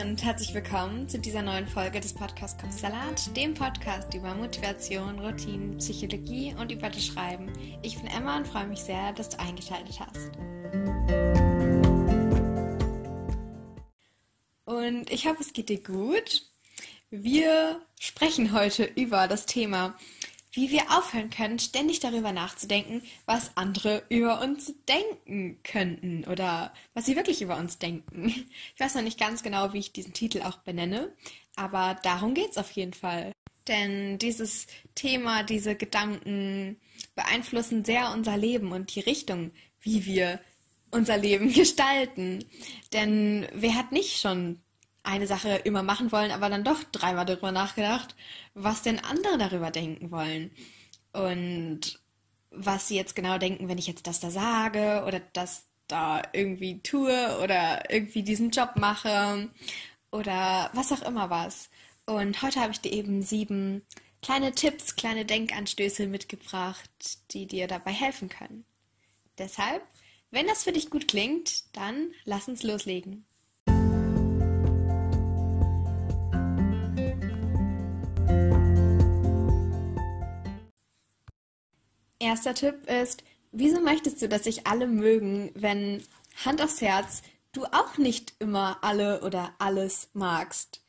Und herzlich willkommen zu dieser neuen Folge des Podcasts Kopfsalat, dem Podcast über Motivation, Routinen, Psychologie und über das Schreiben. Ich bin Emma und freue mich sehr, dass du eingeschaltet hast. Und ich hoffe, es geht dir gut. Wir sprechen heute über das Thema wie wir aufhören können, ständig darüber nachzudenken, was andere über uns denken könnten oder was sie wirklich über uns denken. Ich weiß noch nicht ganz genau, wie ich diesen Titel auch benenne, aber darum geht es auf jeden Fall. Denn dieses Thema, diese Gedanken beeinflussen sehr unser Leben und die Richtung, wie wir unser Leben gestalten. Denn wer hat nicht schon eine Sache immer machen wollen, aber dann doch dreimal darüber nachgedacht, was denn andere darüber denken wollen. Und was sie jetzt genau denken, wenn ich jetzt das da sage oder das da irgendwie tue oder irgendwie diesen Job mache oder was auch immer was. Und heute habe ich dir eben sieben kleine Tipps, kleine Denkanstöße mitgebracht, die dir dabei helfen können. Deshalb, wenn das für dich gut klingt, dann lass uns loslegen. Erster Tipp ist, wieso möchtest du, dass sich alle mögen, wenn Hand aufs Herz du auch nicht immer alle oder alles magst?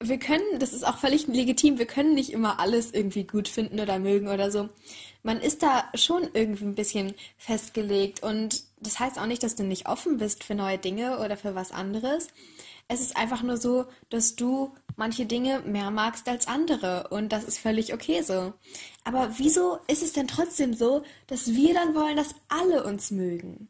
Wir können, das ist auch völlig legitim, wir können nicht immer alles irgendwie gut finden oder mögen oder so. Man ist da schon irgendwie ein bisschen festgelegt und das heißt auch nicht, dass du nicht offen bist für neue Dinge oder für was anderes. Es ist einfach nur so, dass du manche Dinge mehr magst als andere und das ist völlig okay so. Aber wieso ist es denn trotzdem so, dass wir dann wollen, dass alle uns mögen?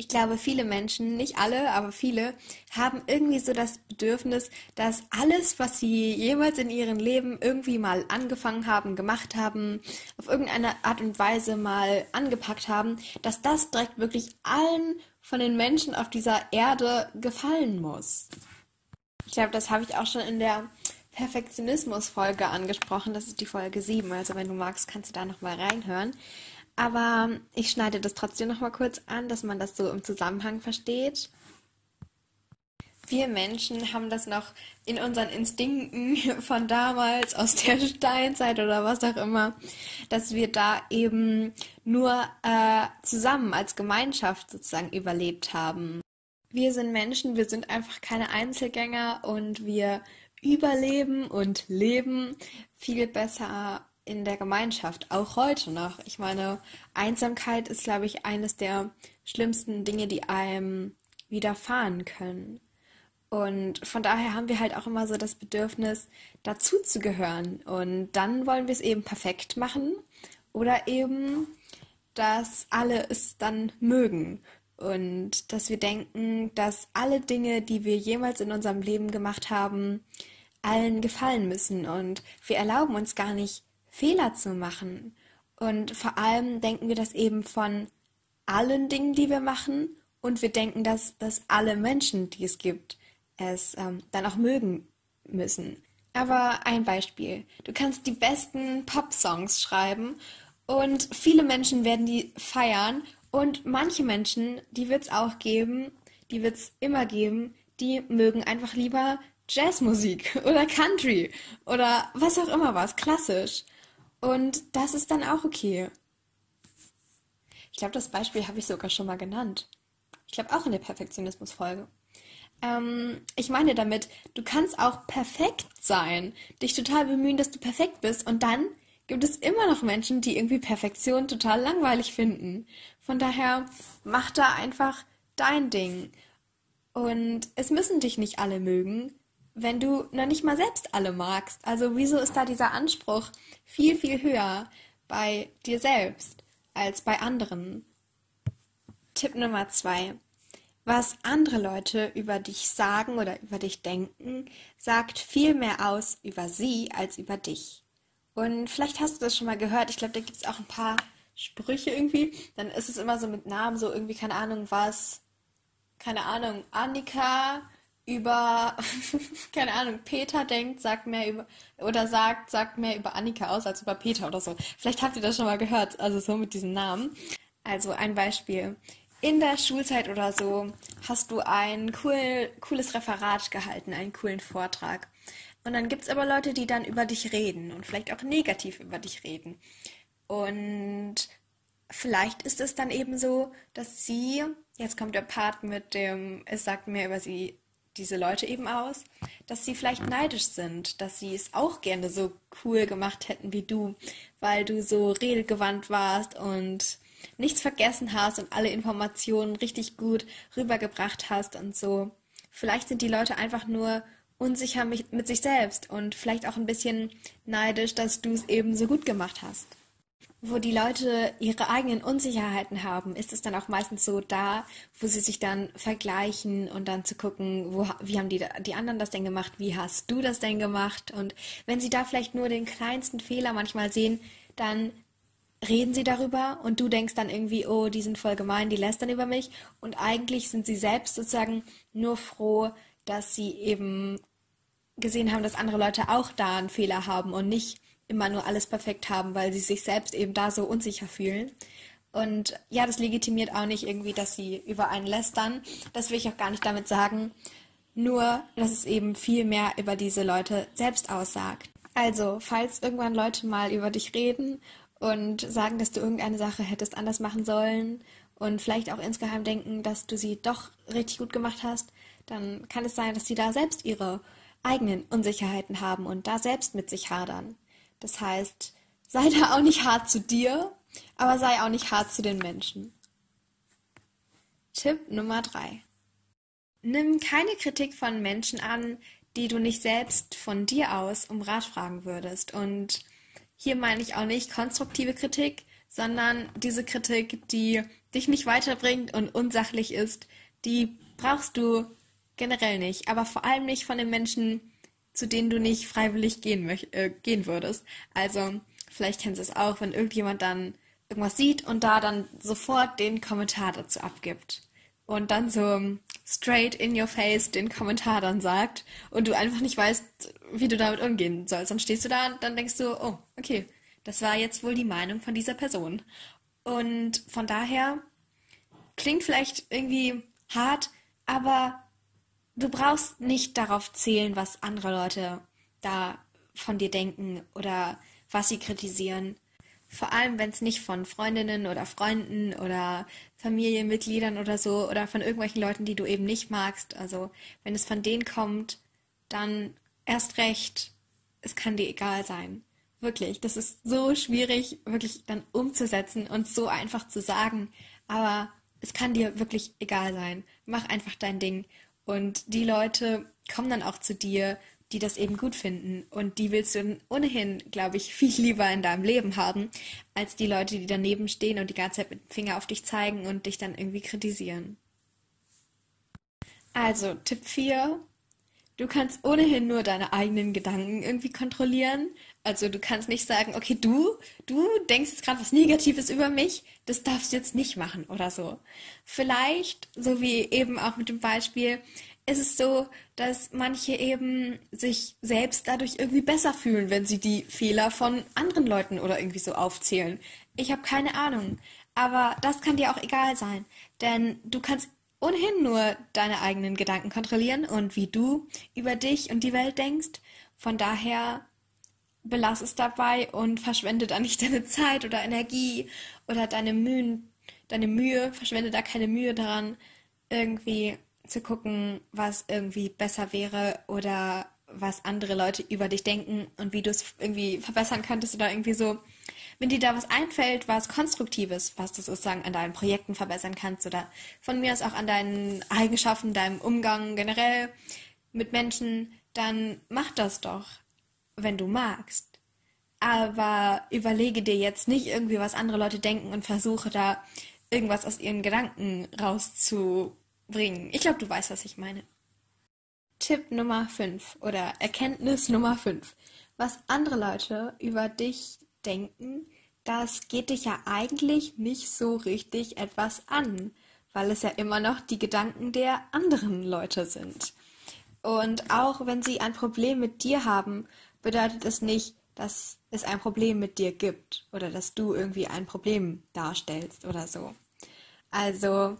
Ich glaube, viele Menschen, nicht alle, aber viele, haben irgendwie so das Bedürfnis, dass alles, was sie jemals in ihrem Leben irgendwie mal angefangen haben, gemacht haben, auf irgendeine Art und Weise mal angepackt haben, dass das direkt wirklich allen von den Menschen auf dieser Erde gefallen muss. Ich glaube, das habe ich auch schon in der Perfektionismus-Folge angesprochen. Das ist die Folge 7. Also wenn du magst, kannst du da nochmal reinhören. Aber ich schneide das trotzdem nochmal kurz an, dass man das so im Zusammenhang versteht. Wir Menschen haben das noch in unseren Instinkten von damals, aus der Steinzeit oder was auch immer, dass wir da eben nur äh, zusammen als Gemeinschaft sozusagen überlebt haben. Wir sind Menschen, wir sind einfach keine Einzelgänger und wir überleben und leben viel besser in der Gemeinschaft, auch heute noch. Ich meine, Einsamkeit ist, glaube ich, eines der schlimmsten Dinge, die einem widerfahren können. Und von daher haben wir halt auch immer so das Bedürfnis, dazu zu gehören. Und dann wollen wir es eben perfekt machen oder eben, dass alle es dann mögen und dass wir denken, dass alle Dinge, die wir jemals in unserem Leben gemacht haben, allen gefallen müssen und wir erlauben uns gar nicht, Fehler zu machen. Und vor allem denken wir das eben von allen Dingen, die wir machen und wir denken, dass, dass alle Menschen, die es gibt, es ähm, dann auch mögen müssen. Aber ein Beispiel. Du kannst die besten Pop-Songs schreiben und viele Menschen werden die feiern und manche Menschen, die wird es auch geben, die wird es immer geben, die mögen einfach lieber Jazzmusik oder Country oder was auch immer was, klassisch. Und das ist dann auch okay. Ich glaube, das Beispiel habe ich sogar schon mal genannt. Ich glaube auch in der Perfektionismus-Folge. Ähm, ich meine damit, du kannst auch perfekt sein, dich total bemühen, dass du perfekt bist und dann gibt es immer noch Menschen, die irgendwie Perfektion total langweilig finden. Von daher mach da einfach dein Ding. Und es müssen dich nicht alle mögen, wenn du noch nicht mal selbst alle magst. Also wieso ist da dieser Anspruch viel, viel höher bei dir selbst als bei anderen? Tipp Nummer zwei. Was andere Leute über dich sagen oder über dich denken, sagt viel mehr aus über sie als über dich. Und vielleicht hast du das schon mal gehört. Ich glaube, da gibt es auch ein paar Sprüche irgendwie. Dann ist es immer so mit Namen, so irgendwie, keine Ahnung, was. Keine Ahnung, Annika über, keine Ahnung, Peter denkt, sagt mehr über, oder sagt, sagt mehr über Annika aus als über Peter oder so. Vielleicht habt ihr das schon mal gehört, also so mit diesen Namen. Also ein Beispiel. in der Schulzeit oder so hast du ein cool, cooles Referat gehalten, einen coolen Vortrag. Und dann gibt es aber Leute, die dann über dich reden und vielleicht auch negativ über dich reden. Und vielleicht ist es dann eben so, dass sie, jetzt kommt der Part mit dem, es sagt mehr über sie, diese Leute eben aus, dass sie vielleicht neidisch sind, dass sie es auch gerne so cool gemacht hätten wie du, weil du so redegewandt warst und nichts vergessen hast und alle Informationen richtig gut rübergebracht hast und so. Vielleicht sind die Leute einfach nur unsicher mit, sich selbst und vielleicht auch ein bisschen neidisch, dass du es eben so gut gemacht hast. Wo die Leute ihre eigenen Unsicherheiten haben, ist es dann auch meistens so da, wo sie sich dann vergleichen und dann zu gucken, wo, wie haben die, die anderen das denn gemacht, wie hast du das denn gemacht? Und wenn sie da vielleicht nur den kleinsten Fehler manchmal sehen, dann reden sie darüber und du denkst dann irgendwie, oh, die sind voll gemein, die lästern über mich. Und eigentlich sind sie selbst sozusagen nur froh, dass sie eben gesehen haben, dass andere Leute auch da einen Fehler haben und nicht immer nur alles perfekt haben, weil sie sich selbst eben da so unsicher fühlen. Und ja, das legitimiert auch nicht irgendwie, dass sie über einen lästern. Das will ich auch gar nicht damit sagen. Nur, dass es eben viel mehr über diese Leute selbst aussagt. Also, falls irgendwann Leute mal über dich reden und sagen, dass du irgendeine Sache hättest anders machen sollen und vielleicht auch insgeheim denken, dass du sie doch richtig gut gemacht hast, dann kann es sein, dass sie da selbst ihre eigenen Unsicherheiten haben und da selbst mit sich hadern. Das heißt, sei da auch nicht hart zu dir, aber sei auch nicht hart zu den Menschen. Tipp Nummer drei: Nimm keine Kritik von Menschen an, die du nicht selbst von dir aus um Rat fragen würdest. Und hier meine ich auch nicht konstruktive Kritik, sondern diese Kritik, die dich nicht weiterbringt und unsachlich ist, die brauchst du generell nicht. Aber vor allem nicht von den Menschen, zu denen du nicht freiwillig gehen, äh, gehen würdest. Also, vielleicht kennst du es auch, wenn irgendjemand dann irgendwas sieht und da dann sofort den Kommentar dazu abgibt. Und dann so straight in your face den Kommentar dann sagt und du einfach nicht weißt, wie du damit umgehen sollst. Dann stehst du da und dann denkst du, oh, okay, das war jetzt wohl die Meinung von dieser Person. Und von daher klingt vielleicht irgendwie hart, aber du brauchst nicht darauf zählen, was andere Leute da von dir denken oder was sie kritisieren. Vor allem, wenn es nicht von Freundinnen oder Freunden oder Familienmitgliedern oder so oder von irgendwelchen Leuten, die du eben nicht magst. Also, wenn es von denen kommt, dann erst recht, es kann dir egal sein. Wirklich, das ist so schwierig, wirklich dann umzusetzen und so einfach zu sagen. Aber es kann dir wirklich egal sein. Mach einfach dein Ding und die Leute kommen dann auch zu dir, die das eben gut finden. Und die willst du ohnehin, glaube ich, viel lieber in deinem Leben haben, als die Leute, die daneben stehen und die ganze Zeit mit dem Finger auf dich zeigen und dich dann irgendwie kritisieren. Also, Tipp 4. Du kannst ohnehin nur deine eigenen Gedanken irgendwie kontrollieren. Also du kannst nicht sagen, okay, du, du denkst jetzt gerade was Negatives über mich, das darfst du jetzt nicht machen oder so. Vielleicht, so wie eben auch mit dem Beispiel, ist es so, dass manche eben sich selbst dadurch irgendwie besser fühlen, wenn sie die Fehler von anderen Leuten oder irgendwie so aufzählen. Ich habe keine Ahnung. Aber das kann dir auch egal sein. Denn du kannst ohnehin nur deine eigenen Gedanken kontrollieren und wie du über dich und die Welt denkst. Von daher belass es dabei und verschwende da nicht deine Zeit oder Energie oder deine Mühen, deine Mühe, verschwende da keine Mühe daran, irgendwie zu gucken, was irgendwie besser wäre oder was andere Leute über dich denken und wie du es irgendwie verbessern könntest oder irgendwie so. Wenn dir da was einfällt, was Konstruktives, was du sozusagen an deinen Projekten verbessern kannst oder von mir aus auch an deinen Eigenschaften, deinem Umgang generell mit Menschen, dann mach das doch wenn du magst. Aber überlege dir jetzt nicht irgendwie, was andere Leute denken und versuche da irgendwas aus ihren Gedanken rauszubringen. Ich glaube, du weißt, was ich meine. Tipp Nummer 5 oder Erkenntnis Nummer 5. Was andere Leute über dich denken, das geht dich ja eigentlich nicht so richtig etwas an, weil es ja immer noch die Gedanken der anderen Leute sind. Und auch wenn sie ein Problem mit dir haben, bedeutet es nicht, dass es ein Problem mit dir gibt oder dass du irgendwie ein Problem darstellst oder so. Also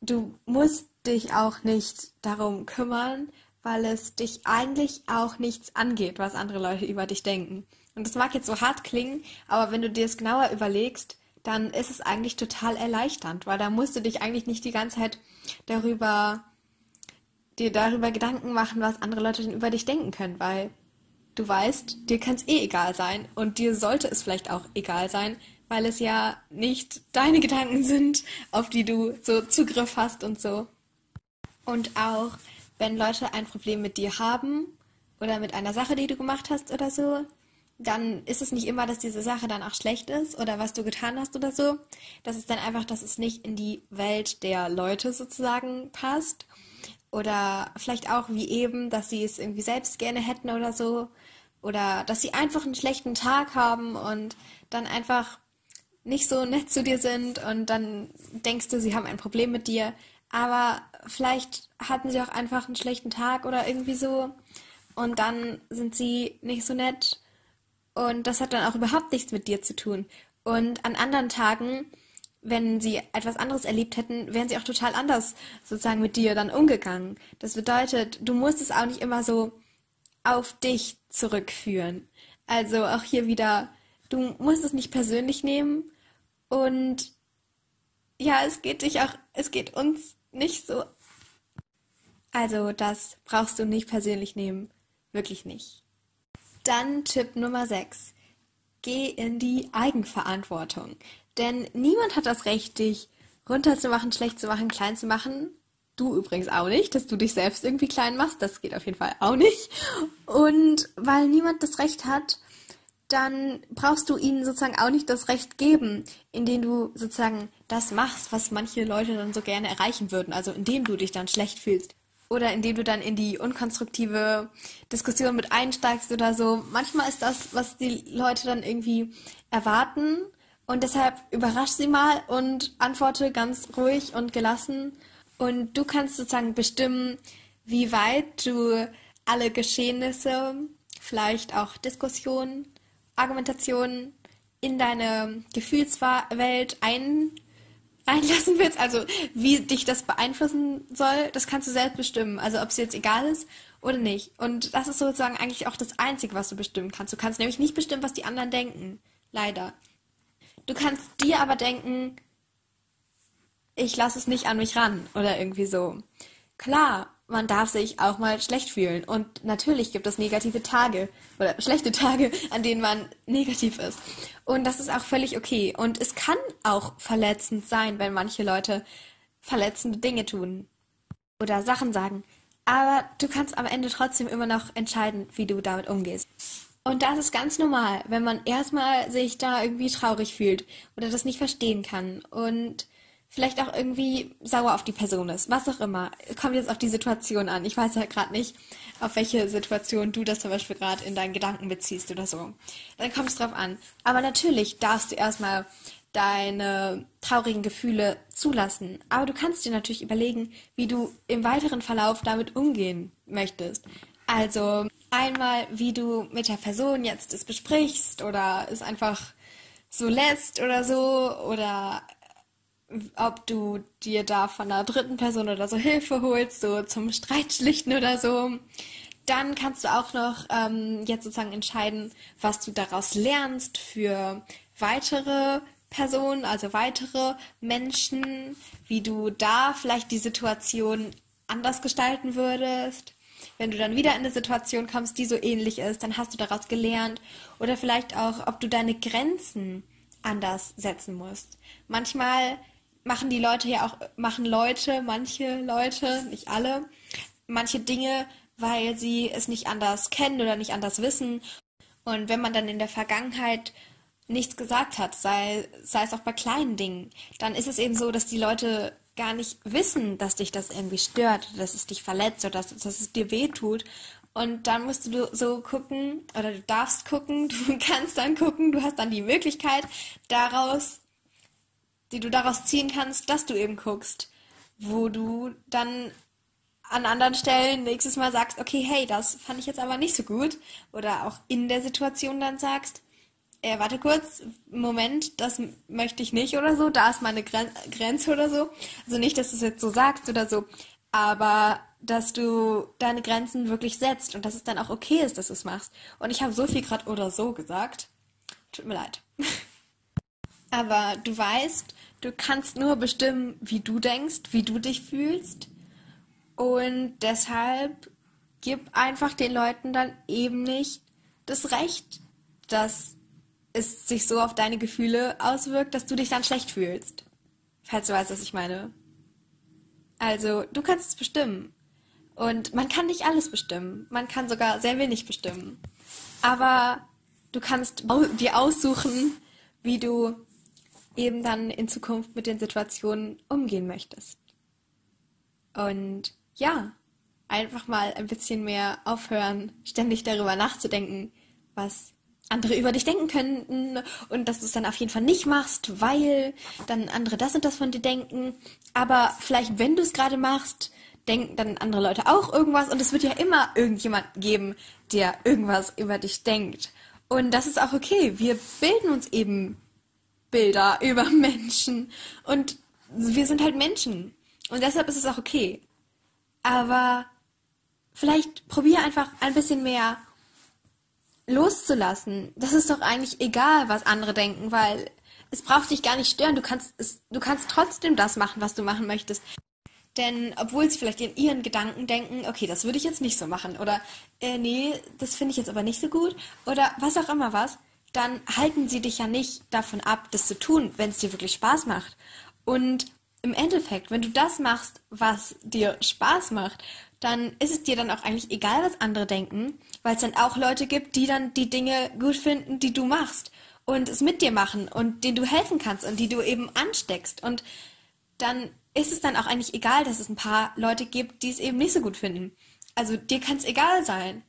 du musst dich auch nicht darum kümmern, weil es dich eigentlich auch nichts angeht, was andere Leute über dich denken. Und das mag jetzt so hart klingen, aber wenn du dir es genauer überlegst, dann ist es eigentlich total erleichternd, weil da musst du dich eigentlich nicht die ganze Zeit darüber, dir darüber Gedanken machen, was andere Leute denn über dich denken können, weil du weißt, dir kann es eh egal sein und dir sollte es vielleicht auch egal sein, weil es ja nicht deine Gedanken sind, auf die du so Zugriff hast und so. Und auch wenn Leute ein Problem mit dir haben oder mit einer Sache, die du gemacht hast oder so, dann ist es nicht immer, dass diese Sache dann auch schlecht ist oder was du getan hast oder so. Das ist dann einfach, dass es nicht in die Welt der Leute sozusagen passt. Oder vielleicht auch wie eben, dass sie es irgendwie selbst gerne hätten oder so. Oder dass sie einfach einen schlechten Tag haben und dann einfach nicht so nett zu dir sind und dann denkst du, sie haben ein Problem mit dir. Aber vielleicht hatten sie auch einfach einen schlechten Tag oder irgendwie so. Und dann sind sie nicht so nett und das hat dann auch überhaupt nichts mit dir zu tun. Und an anderen Tagen, wenn sie etwas anderes erlebt hätten, wären sie auch total anders sozusagen mit dir dann umgegangen. Das bedeutet, du musst es auch nicht immer so auf dich zurückführen. Also auch hier wieder, du musst es nicht persönlich nehmen und ja, es geht dich auch, es geht uns nicht so. Also das brauchst du nicht persönlich nehmen, wirklich nicht. Dann Tipp Nummer 6. Geh in die Eigenverantwortung. Denn niemand hat das Recht, dich runterzumachen, schlecht zu machen, klein zu machen. Du übrigens auch nicht, dass du dich selbst irgendwie klein machst. Das geht auf jeden Fall auch nicht. Und weil niemand das Recht hat, dann brauchst du ihnen sozusagen auch nicht das Recht geben, indem du sozusagen das machst, was manche Leute dann so gerne erreichen würden. Also indem du dich dann schlecht fühlst oder indem du dann in die unkonstruktive Diskussion mit einsteigst oder so. Manchmal ist das, was die Leute dann irgendwie erwarten und deshalb überrasch sie mal und antworte ganz ruhig und gelassen und du kannst sozusagen bestimmen, wie weit du alle Geschehnisse, vielleicht auch Diskussionen, Argumentationen in deine Gefühlswelt ein reinlassen willst, also wie dich das beeinflussen soll, das kannst du selbst bestimmen. Also ob es jetzt egal ist oder nicht. Und das ist sozusagen eigentlich auch das Einzige, was du bestimmen kannst. Du kannst nämlich nicht bestimmen, was die anderen denken. Leider. Du kannst dir aber denken, ich lasse es nicht an mich ran oder irgendwie so. Klar, man darf sich auch mal schlecht fühlen. Und natürlich gibt es negative Tage oder schlechte Tage, an denen man negativ ist. Und das ist auch völlig okay. Und es kann auch verletzend sein, wenn manche Leute verletzende Dinge tun oder Sachen sagen. Aber du kannst am Ende trotzdem immer noch entscheiden, wie du damit umgehst. Und das ist ganz normal, wenn man erstmal sich da irgendwie traurig fühlt oder das nicht verstehen kann. Und vielleicht auch irgendwie sauer auf die Person ist, was auch immer. Kommt jetzt auf die Situation an. Ich weiß ja gerade nicht, auf welche Situation du das zum Beispiel gerade in deinen Gedanken beziehst oder so. Dann kommt es drauf an. Aber natürlich darfst du erstmal deine traurigen Gefühle zulassen. Aber du kannst dir natürlich überlegen, wie du im weiteren Verlauf damit umgehen möchtest. Also einmal, wie du mit der Person jetzt es besprichst oder es einfach so lässt oder so oder ob du dir da von einer dritten Person oder so Hilfe holst, so zum Streitschlichten oder so. Dann kannst du auch noch ähm, jetzt sozusagen entscheiden, was du daraus lernst für weitere Personen, also weitere Menschen, wie du da vielleicht die Situation anders gestalten würdest. Wenn du dann wieder in eine Situation kommst, die so ähnlich ist, dann hast du daraus gelernt. Oder vielleicht auch, ob du deine Grenzen anders setzen musst. Manchmal machen die Leute ja auch, machen Leute, manche Leute, nicht alle, manche Dinge, weil sie es nicht anders kennen oder nicht anders wissen. Und wenn man dann in der Vergangenheit nichts gesagt hat, sei, sei es auch bei kleinen Dingen, dann ist es eben so, dass die Leute gar nicht wissen, dass dich das irgendwie stört, dass es dich verletzt oder dass, dass es dir wehtut. Und dann musst du so gucken, oder du darfst gucken, du kannst dann gucken, du hast dann die Möglichkeit, daraus die du daraus ziehen kannst, dass du eben guckst, wo du dann an anderen Stellen nächstes Mal sagst, okay, hey, das fand ich jetzt aber nicht so gut. Oder auch in der Situation dann sagst, äh, warte kurz, Moment, das möchte ich nicht oder so, da ist meine Gren Grenze oder so. Also nicht, dass du es jetzt so sagst oder so, aber dass du deine Grenzen wirklich setzt und dass es dann auch okay ist, dass du es machst. Und ich habe so viel gerade oder so gesagt. Tut mir leid. aber du weißt, du kannst nur bestimmen, wie du denkst, wie du dich fühlst. Und deshalb gib einfach den Leuten dann eben nicht das Recht, dass es sich so auf deine Gefühle auswirkt, dass du dich dann schlecht fühlst. Falls du weißt, was ich meine. Also, du kannst es bestimmen. Und man kann nicht alles bestimmen. Man kann sogar sehr wenig bestimmen. Aber du kannst dir aussuchen, wie du eben dann in Zukunft mit den Situationen umgehen möchtest. Und ja, einfach mal ein bisschen mehr aufhören, ständig darüber nachzudenken, was andere über dich denken könnten und dass du es dann auf jeden Fall nicht machst, weil dann andere das und das von dir denken. Aber vielleicht, wenn du es gerade machst, denken dann andere Leute auch irgendwas und es wird ja immer irgendjemand geben, der irgendwas über dich denkt. Und das ist auch okay. Wir bilden uns eben Bilder über Menschen und wir sind halt Menschen. Und deshalb ist es auch okay. Aber vielleicht probier einfach ein bisschen mehr loszulassen. Das ist doch eigentlich egal, was andere denken, weil es braucht dich gar nicht stören. Du kannst, es, du kannst trotzdem das machen, was du machen möchtest. Denn obwohl sie vielleicht in ihren Gedanken denken, okay, das würde ich jetzt nicht so machen oder äh, nee, das finde ich jetzt aber nicht so gut oder was auch immer was, dann halten sie dich ja nicht davon ab, das zu tun, wenn es dir wirklich Spaß macht. Und im Endeffekt, wenn du das machst, was dir Spaß macht dann ist es dir dann auch eigentlich egal, was andere denken, weil es dann auch Leute gibt, die dann die Dinge gut finden, die du machst und es mit dir machen und denen du helfen kannst und die du eben ansteckst. Und dann ist es dann auch eigentlich egal, dass es ein paar Leute gibt, die es eben nicht so gut finden. Also dir kann es egal sein.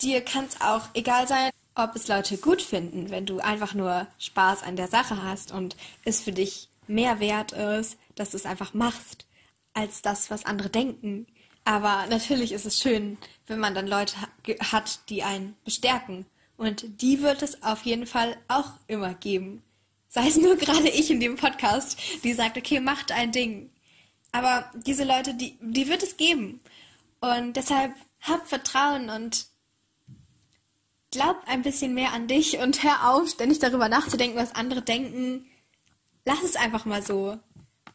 Dir kann es auch egal sein, ob es Leute gut finden, wenn du einfach nur Spaß an der Sache hast und es für dich mehr wert ist, dass du es einfach machst, als das, was andere denken. Aber natürlich ist es schön, wenn man dann Leute hat, die einen bestärken. Und die wird es auf jeden Fall auch immer geben. Sei es nur gerade ich in dem Podcast, die sagt, okay, macht ein Ding. Aber diese Leute, die, die wird es geben. Und deshalb hab Vertrauen und glaub ein bisschen mehr an dich und hör auf, ständig darüber nachzudenken, was andere denken. Lass es einfach mal so.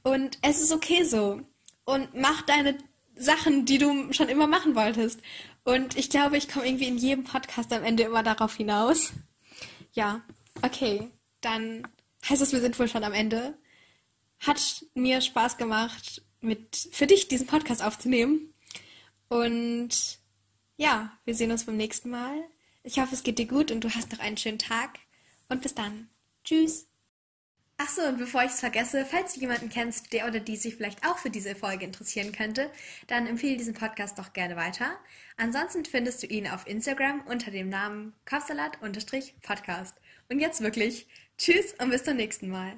Und es ist okay so. Und mach deine Sachen, die du schon immer machen wolltest. Und ich glaube, ich komme irgendwie in jedem Podcast am Ende immer darauf hinaus. Ja, okay. Dann heißt es, wir sind wohl schon am Ende. Hat mir Spaß gemacht, mit für dich diesen Podcast aufzunehmen. Und ja, wir sehen uns beim nächsten Mal. Ich hoffe, es geht dir gut und du hast noch einen schönen Tag. Und bis dann. Tschüss. Achso, und bevor ich es vergesse, falls du jemanden kennst, der oder die sich vielleicht auch für diese Folge interessieren könnte, dann empfehle diesen Podcast doch gerne weiter. Ansonsten findest du ihn auf Instagram unter dem Namen Kopfsalat-Podcast. Und jetzt wirklich, tschüss und bis zum nächsten Mal.